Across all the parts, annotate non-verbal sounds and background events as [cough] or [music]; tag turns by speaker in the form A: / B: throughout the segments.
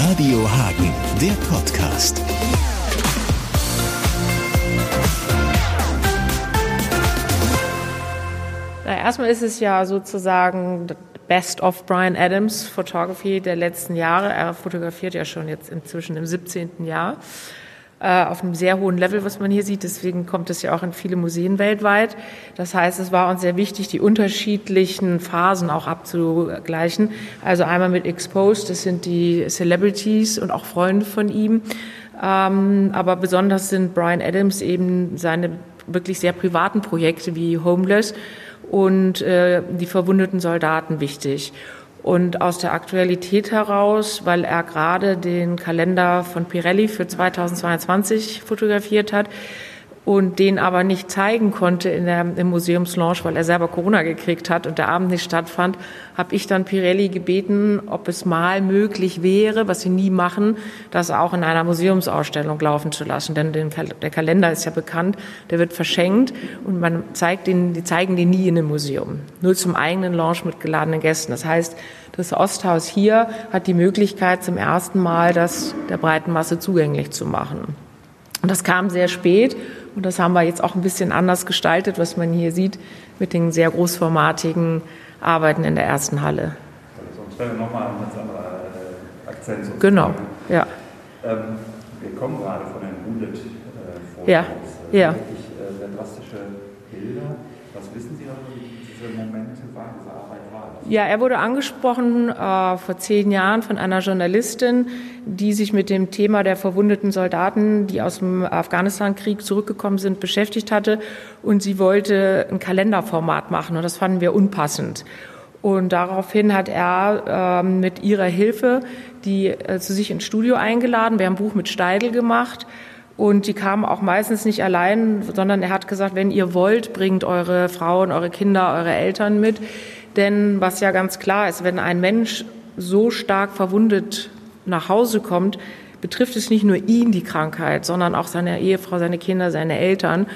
A: Radio Hagen, der Podcast.
B: Na, erstmal ist es ja sozusagen Best of Brian Adams Photography der letzten Jahre. Er fotografiert ja schon jetzt inzwischen im 17. Jahr auf einem sehr hohen Level, was man hier sieht. Deswegen kommt es ja auch in viele Museen weltweit. Das heißt, es war uns sehr wichtig, die unterschiedlichen Phasen auch abzugleichen. Also einmal mit Exposed, das sind die Celebrities und auch Freunde von ihm. Ähm, aber besonders sind Brian Adams eben seine wirklich sehr privaten Projekte wie Homeless und äh, die verwundeten Soldaten wichtig. Und aus der Aktualität heraus, weil er gerade den Kalender von Pirelli für 2022 fotografiert hat, und den aber nicht zeigen konnte in der, im Museumslaunch, weil er selber Corona gekriegt hat und der Abend nicht stattfand, habe ich dann Pirelli gebeten, ob es mal möglich wäre, was sie nie machen, das auch in einer Museumsausstellung laufen zu lassen. Denn den, der Kalender ist ja bekannt, der wird verschenkt und man zeigt den, die zeigen den nie in einem Museum. Nur zum eigenen Launch mit geladenen Gästen. Das heißt, das Osthaus hier hat die Möglichkeit, zum ersten Mal das der breiten Masse zugänglich zu machen. Und das kam sehr spät und das haben wir jetzt auch ein bisschen anders gestaltet, was man hier sieht, mit den sehr großformatigen Arbeiten in der ersten Halle.
C: Also nochmal ein ganz anderer äh, Akzent. Sozusagen.
B: Genau, ja.
C: Ähm, wir kommen gerade von den Bullet-Fotos.
B: Äh, ja,
C: äh,
B: ja.
C: Wirklich äh, sehr drastische Bilder. Was wissen Sie darüber, diese Momente waren, diese Arbeit war?
B: Ja, er wurde angesprochen äh, vor zehn Jahren von einer Journalistin, die sich mit dem Thema der verwundeten Soldaten, die aus dem Afghanistan-Krieg zurückgekommen sind, beschäftigt hatte. Und sie wollte ein Kalenderformat machen. Und das fanden wir unpassend. Und daraufhin hat er äh, mit ihrer Hilfe die äh, zu sich ins Studio eingeladen. Wir haben ein Buch mit Steidel gemacht. Und die kamen auch meistens nicht allein, sondern er hat gesagt, wenn ihr wollt, bringt eure Frauen, eure Kinder, eure Eltern mit. Denn was ja ganz klar ist, wenn ein Mensch so stark verwundet nach Hause kommt, betrifft es nicht nur ihn, die Krankheit, sondern auch seine Ehefrau, seine Kinder, seine Eltern.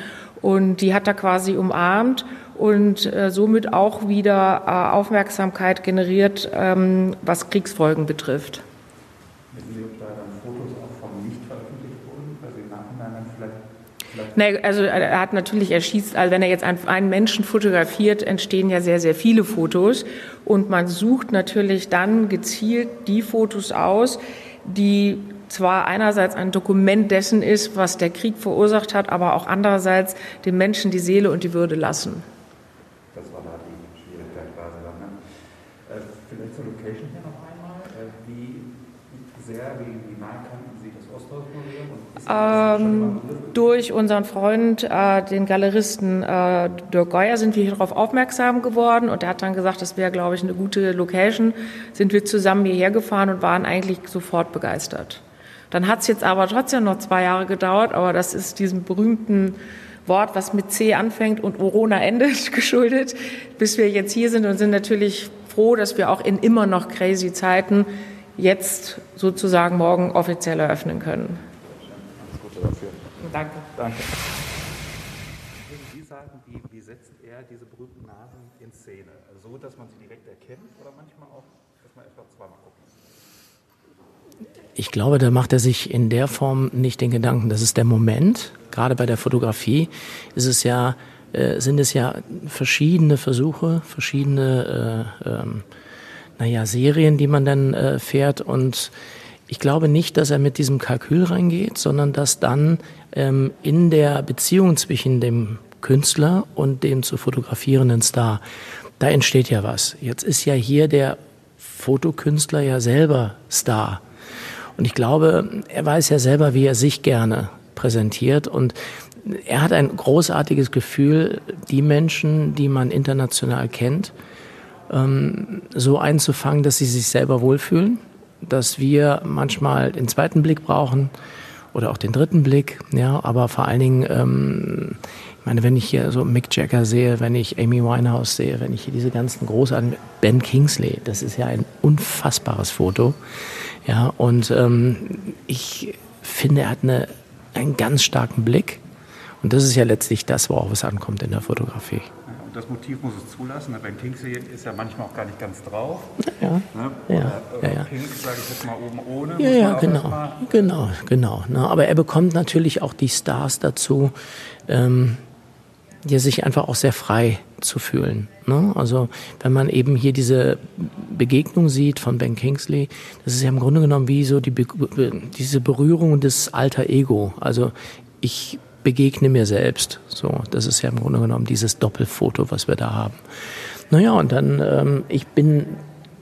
B: Und die hat er quasi umarmt und äh, somit auch wieder äh, Aufmerksamkeit generiert, ähm, was Kriegsfolgen betrifft.
C: Wissen Sie, ob da dann Fotos auch von nicht veröffentlicht wurden, weil Sie im Nachhinein dann vielleicht
B: Nee, also er hat natürlich, er schießt, also wenn er jetzt einen Menschen fotografiert, entstehen ja sehr, sehr viele Fotos. Und man sucht natürlich dann gezielt die Fotos aus, die zwar einerseits ein Dokument dessen ist, was der Krieg verursacht hat, aber auch andererseits dem Menschen die Seele und die Würde lassen.
C: Das war da die Schwierigkeit quasi dann. Ne? Äh, vielleicht zur Location hier noch einmal. Äh, wie sehr, wie, wie nah kannten Sie das Begriff?
B: Durch unseren Freund, äh, den Galeristen äh, Dirk Geuer, sind wir hier darauf aufmerksam geworden und er hat dann gesagt, das wäre, glaube ich, eine gute Location. Sind wir zusammen hierher gefahren und waren eigentlich sofort begeistert. Dann hat es jetzt aber trotzdem noch zwei Jahre gedauert, aber das ist diesem berühmten Wort, was mit C anfängt und Corona endet, [laughs] geschuldet, bis wir jetzt hier sind und sind natürlich froh, dass wir auch in immer noch crazy Zeiten jetzt sozusagen morgen offiziell eröffnen können.
C: Dafür.
B: Danke.
C: Danke. Würden Sie sagen, wie, wie setzt er diese berühmten Nasen in Szene? So, dass man sie direkt erkennt oder manchmal auch, dass man etwa zweimal gucken?
D: Ich glaube, da macht er sich in der Form nicht den Gedanken. Das ist der Moment. Gerade bei der Fotografie ist es ja, äh, sind es ja verschiedene Versuche, verschiedene, äh, ähm, naja, Serien, die man dann äh, fährt. Und ich glaube nicht, dass er mit diesem Kalkül reingeht, sondern dass dann ähm, in der Beziehung zwischen dem Künstler und dem zu fotografierenden Star, da entsteht ja was. Jetzt ist ja hier der Fotokünstler ja selber Star. Und ich glaube, er weiß ja selber, wie er sich gerne präsentiert. Und er hat ein großartiges Gefühl, die Menschen, die man international kennt, ähm, so einzufangen, dass sie sich selber wohlfühlen, dass wir manchmal den zweiten Blick brauchen oder auch den dritten Blick, ja, aber vor allen Dingen, ähm, ich meine, wenn ich hier so Mick Jagger sehe, wenn ich Amy Winehouse sehe, wenn ich hier diese ganzen großartigen Ben Kingsley, das ist ja ein unfassbares Foto, ja, und ähm, ich finde, er hat eine, einen ganz starken Blick und das ist ja letztlich das, worauf es ankommt in der Fotografie.
C: Das Motiv muss es zulassen. Ben Kingsley ist ja manchmal auch gar nicht ganz drauf.
D: Ja,
C: Ne?
D: ja,
C: Oder, oder
D: ja, ja.
C: Pink, sage ich jetzt mal oben ohne.
D: Ja, ja, genau,
C: erstmal-
D: genau, genau. Ne? Aber er bekommt natürlich auch die Stars dazu, ähm, ja, sich einfach auch sehr frei zu fühlen. Ne? Also wenn man eben hier diese Begegnung sieht von Ben Kingsley, das ist ja im Grunde genommen wie so die diese Berührung des alter Ego. Also ich begegne mir selbst. So, das ist ja im Grunde genommen dieses Doppelfoto, was wir da haben. Naja, und dann, ähm, ich bin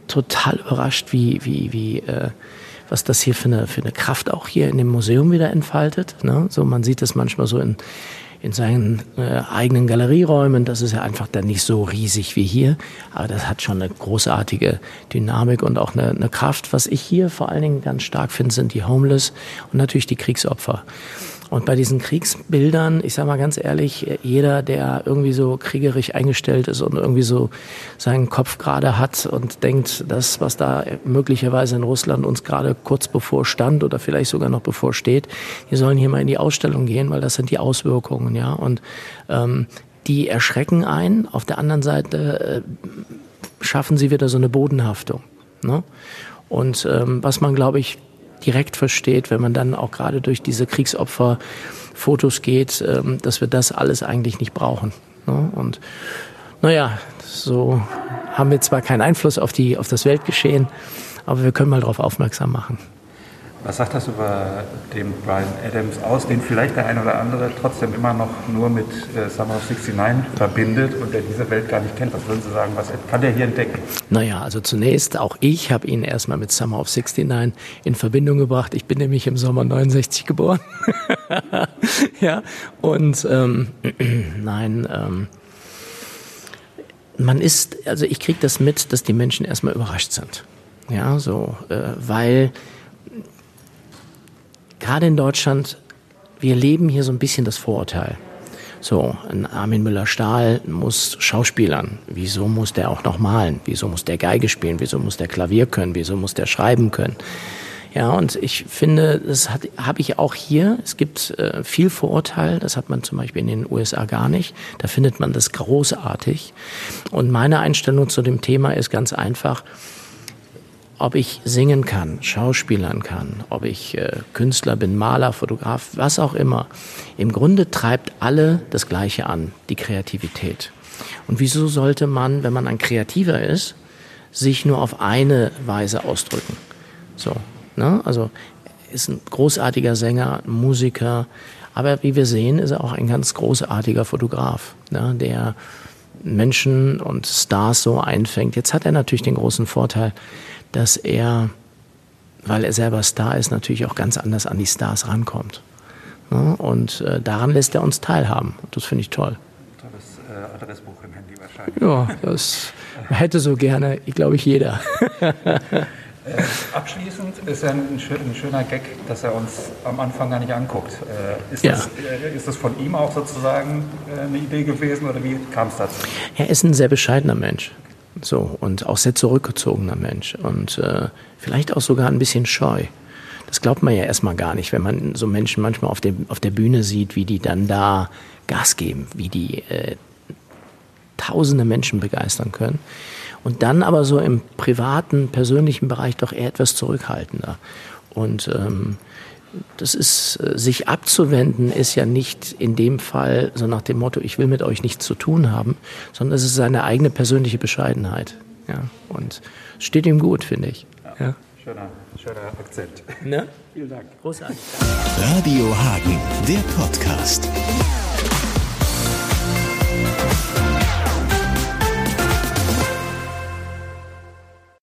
D: total überrascht, wie, wie, wie, äh, was das hier für eine, für eine Kraft auch hier in dem Museum wieder entfaltet. Ne? So, man sieht das manchmal so in, in seinen äh, eigenen Galerieräumen. Das ist ja einfach dann nicht so riesig wie hier. Aber das hat schon eine großartige Dynamik und auch eine, eine Kraft. Was ich hier vor allen Dingen ganz stark finde, sind die Homeless und natürlich die Kriegsopfer. Und bei diesen Kriegsbildern, ich sage mal ganz ehrlich, jeder, der irgendwie so kriegerisch eingestellt ist und irgendwie so seinen Kopf gerade hat und denkt, das, was da möglicherweise in Russland uns gerade kurz bevor stand oder vielleicht sogar noch bevor steht, die sollen hier mal in die Ausstellung gehen, weil das sind die Auswirkungen, ja. Und ähm, die erschrecken ein. Auf der anderen Seite äh, schaffen sie wieder so eine Bodenhaftung. Ne? Und ähm, was man, glaube ich, direkt versteht, wenn man dann auch gerade durch diese Kriegsopfer-Fotos geht, ähm, dass wir das alles eigentlich nicht brauchen. Ne? Und naja, so haben wir zwar keinen Einfluss auf, die, auf das Weltgeschehen, aber wir können mal darauf aufmerksam machen.
C: Was sagt das über den Brian Adams aus, den vielleicht der eine oder andere trotzdem immer noch nur mit äh, Summer of 69 verbindet und der diese Welt gar nicht kennt? Was würden Sie sagen, was kann der hier entdecken?
D: Naja, also zunächst, auch ich habe ihn erstmal mit Summer of 69 in Verbindung gebracht. Ich bin nämlich im Sommer 69 geboren. [laughs] ja, und ähm, [clears throat] nein, ähm, man ist, also ich kriege das mit, dass die Menschen erstmal überrascht sind. Ja, so, äh, weil gerade in Deutschland, wir leben hier so ein bisschen das Vorurteil. So, ein Armin Müller-Stahl muss Schauspielern. Wieso muss der auch noch malen? Wieso muss der Geige spielen? Wieso muss der Klavier können? Wieso muss der schreiben können? Ja, und ich finde, das habe ich auch hier. Es gibt äh, viel Vorurteil. Das hat man zum Beispiel in den USA gar nicht. Da findet man das großartig. Und meine Einstellung zu dem Thema ist ganz einfach ob ich singen kann, schauspielern kann, ob ich äh, Künstler bin, Maler, Fotograf, was auch immer. Im Grunde treibt alle das Gleiche an, die Kreativität. Und wieso sollte man, wenn man ein Kreativer ist, sich nur auf eine Weise ausdrücken? So, ne? Also ist ein großartiger Sänger, Musiker, aber wie wir sehen, ist er auch ein ganz großartiger Fotograf, ne? der Menschen und Stars so einfängt. Jetzt hat er natürlich den großen Vorteil, dass er, weil er selber Star ist, natürlich auch ganz anders an die Stars rankommt. Ne? Und äh, daran lässt er uns teilhaben. Das finde ich toll.
C: Tolles äh, Adressbuch im Handy wahrscheinlich.
D: Ja, das hätte so gerne, glaube ich, jeder. [laughs]
C: Äh, abschließend ist ja ein, schön, ein, schöner Gag, dass er uns am Anfang gar nicht anguckt. Äh, ist,
D: Ja.
C: das, äh, ist das von ihm auch sozusagen eine Idee gewesen oder wie kam es dazu?
D: Er ist ein sehr bescheidener Mensch. So, und auch sehr zurückgezogener Mensch. Und vielleicht auch sogar ein bisschen scheu. Das glaubt man ja erstmal gar nicht, wenn man so Menschen manchmal auf, dem, auf der Bühne sieht, wie die dann da Gas geben, wie die tausende Menschen begeistern können. Und dann aber so im privaten, persönlichen Bereich doch eher etwas zurückhaltender. Und ähm, das ist, äh, sich abzuwenden, ist ja nicht in dem Fall so nach dem Motto, ich will mit euch nichts zu tun haben, sondern es ist seine eigene persönliche Bescheidenheit. Ja, und es steht ihm gut, finde ich. Ja.
C: Schöner, schöner Akzent.
D: Ne?
C: Vielen Dank.
D: Großartig.
A: Radio Hagen, der Podcast.